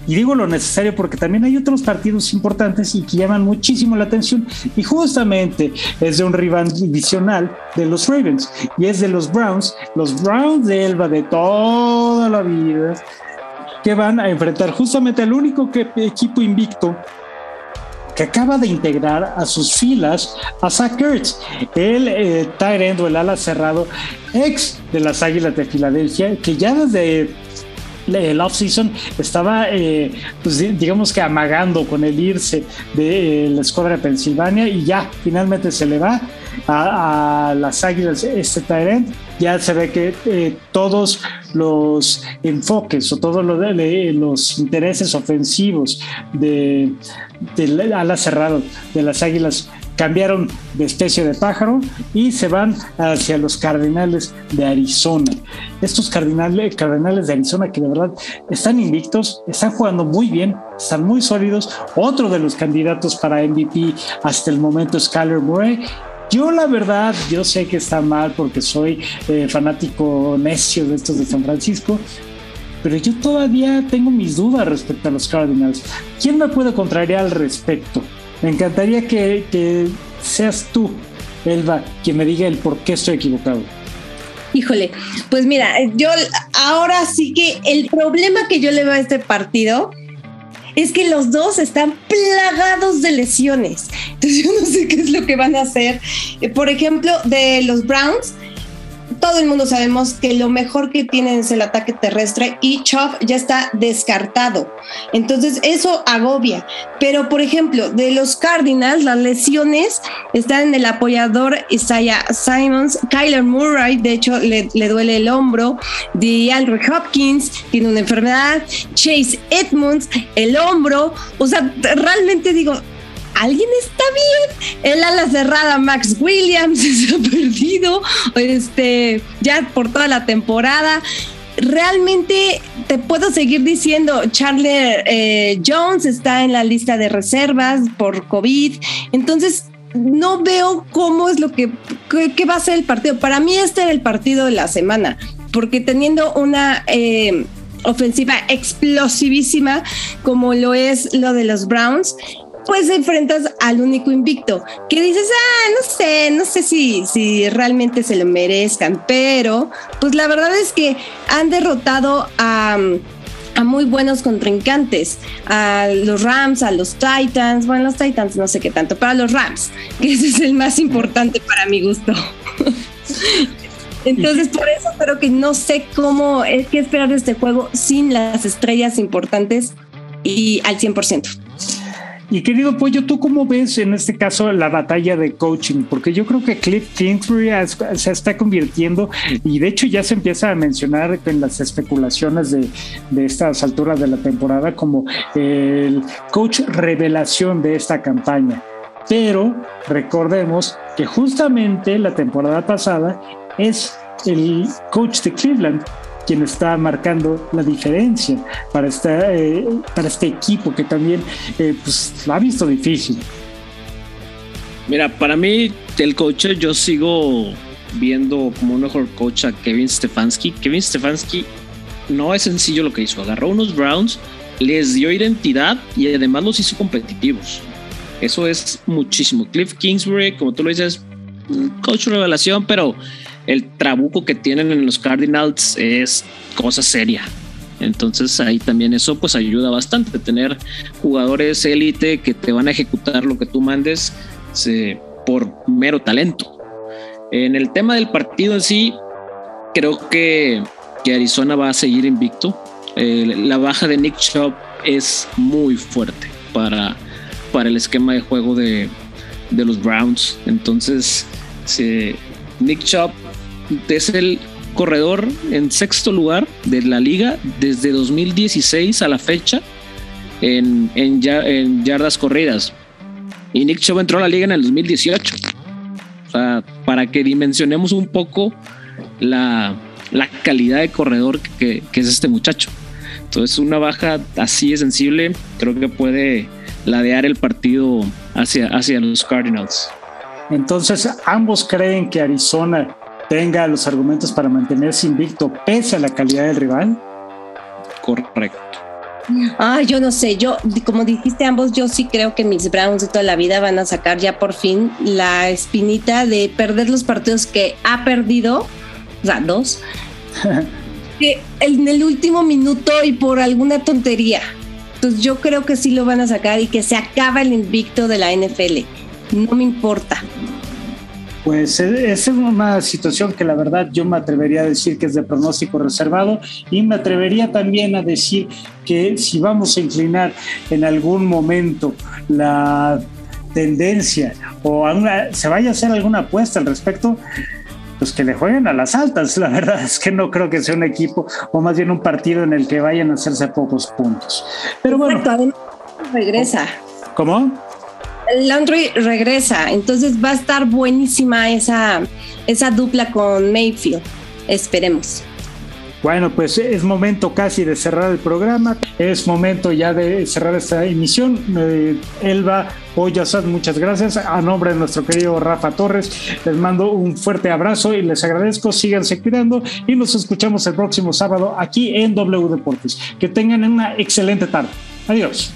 Y digo lo necesario porque también hay otros partidos importantes y que llaman muchísimo la atención. Y justamente es de un rival divisional de los Ravens y es de los Browns, los Browns de Elba de toda la vida, que van a enfrentar justamente al único equipo invicto que acaba de integrar a sus filas a Zach Ertz, el eh, o el ala cerrado, ex de las Águilas de Filadelfia, que ya desde el off-season estaba, eh, pues, digamos que amagando con el irse de eh, la escuadra de Pensilvania y ya finalmente se le va a, las Águilas este Tyrant. Ya se ve que eh, todos los enfoques o todos los, intereses ofensivos de, de ala cerrado de las Águilas cambiaron de especie de pájaro y se van hacia los Cardenales de Arizona. Estos Cardenales, Cardenales de Arizona que de verdad están invictos, están jugando muy bien, están muy sólidos. Otro de los candidatos para MVP hasta el momento es Kyler Murray. Yo la verdad, yo sé que está mal porque soy eh, fanático necio de estos de San Francisco, pero yo todavía tengo mis dudas respecto a los Cardinals. ¿Quién me puede contrariar al respecto? Me encantaría que, seas tú, Elba, quien me diga el por qué estoy equivocado. Híjole, pues mira, yo ahora sí que el problema que yo le veo a este partido es que los dos están plagados de lesiones. Entonces yo no sé qué es lo que van a hacer. Por ejemplo, de los Browns, todo el mundo sabemos que lo mejor que tienen es el ataque terrestre y Chop ya está descartado. Entonces eso agobia. Pero por ejemplo, de los Cardinals, las lesiones están en el apoyador Isaiah Simons, Kyler Murray, de hecho le, duele el hombro, de Andrew Hopkins tiene una enfermedad, Chase Edmonds, el hombro. O sea, realmente digo, alguien está bien. El ala cerrada Max Williams se ha perdido este, ya por toda la temporada. Realmente te puedo seguir diciendo, Charlie eh, Jones está en la lista de reservas por COVID. Entonces, no veo cómo es lo que, qué, va a ser el partido. Para mí este era el partido de la semana, porque teniendo una... Eh, ofensiva explosivísima como lo es lo de los Browns, pues enfrentas al único invicto, que dices, ah, no sé, no sé si, si realmente se lo merezcan, pero pues la verdad es que han derrotado a a muy buenos contrincantes, a los Rams, a los Titans, bueno, los Titans no sé qué tanto, pero a los Rams, que ese es el más importante para mi gusto. Entonces, por eso creo que no sé cómo es que esperar de este juego sin las estrellas importantes y al 100%. Y querido Pollo, ¿tú cómo ves en este caso la batalla de coaching? Porque yo creo que Cliff Kingsbury se está convirtiendo, y de hecho ya se empieza a mencionar en las especulaciones de, de estas alturas de la temporada como el coach revelación de esta campaña. Pero recordemos que justamente la temporada pasada es el coach de Cleveland quien está marcando la diferencia para, eh, para este equipo que también eh, pues, lo ha visto difícil. Mira, para mí el coach yo sigo viendo como un mejor coach a Kevin Stefanski. Kevin Stefanski no es sencillo lo que hizo. Agarró unos Browns, les dio identidad y además los hizo competitivos. Eso es muchísimo. Cliff Kingsbury, como tú lo dices, coach revelación, pero el trabuco que tienen en los Cardinals es cosa seria. Entonces ahí también eso pues ayuda bastante, tener jugadores élite que te van a ejecutar lo que tú mandes por mero talento. En el tema del partido en sí, creo que, Arizona va a seguir invicto. la baja de Nick Chubb es muy fuerte para, para el esquema de juego de, de los Browns. Entonces, Nick Chubb es el corredor en sexto lugar de la liga desde 2016 a la fecha en, en, yardas corridas. Y Nick Chubb entró a la liga en el 2018. O para que dimensionemos un poco la, calidad de corredor que, es este muchacho. Entonces, una baja así de sensible creo que puede ladear el partido hacia, hacia los Cardinals. Entonces, ambos creen que Arizona tenga los argumentos para mantenerse invicto pese a la calidad del rival. Correcto. Ah, yo no sé, yo, como dijiste ambos, yo sí creo que mis Browns de toda la vida van a sacar ya por fin la espinita de perder los partidos que ha perdido, o sea, dos, que en el último minuto y por alguna tontería. Entonces yo creo que sí lo van a sacar y que se acaba el invicto de la NFL. No me importa. Pues e, es una situación que la verdad yo me atrevería a decir que es de pronóstico reservado y me atrevería también a decir que si vamos a inclinar en algún momento la tendencia o se vaya a hacer alguna apuesta al respecto, pues que le jueguen a las altas. La verdad es que no creo que sea un equipo o más bien un partido en el que vayan a hacerse pocos puntos. Pero bueno. regresa. ¿Cómo? Landry regresa, entonces va a estar buenísima esa, esa dupla con Mayfield. Esperemos. Bueno, pues es momento casi de cerrar el programa, es momento ya de cerrar esta emisión. Eh, Elba Oyasad, muchas gracias. A nombre de nuestro querido Rafa Torres, les mando un fuerte abrazo y les agradezco. Síganse cuidando y nos escuchamos el próximo sábado aquí en W Deportes. Que tengan una excelente tarde. Adiós.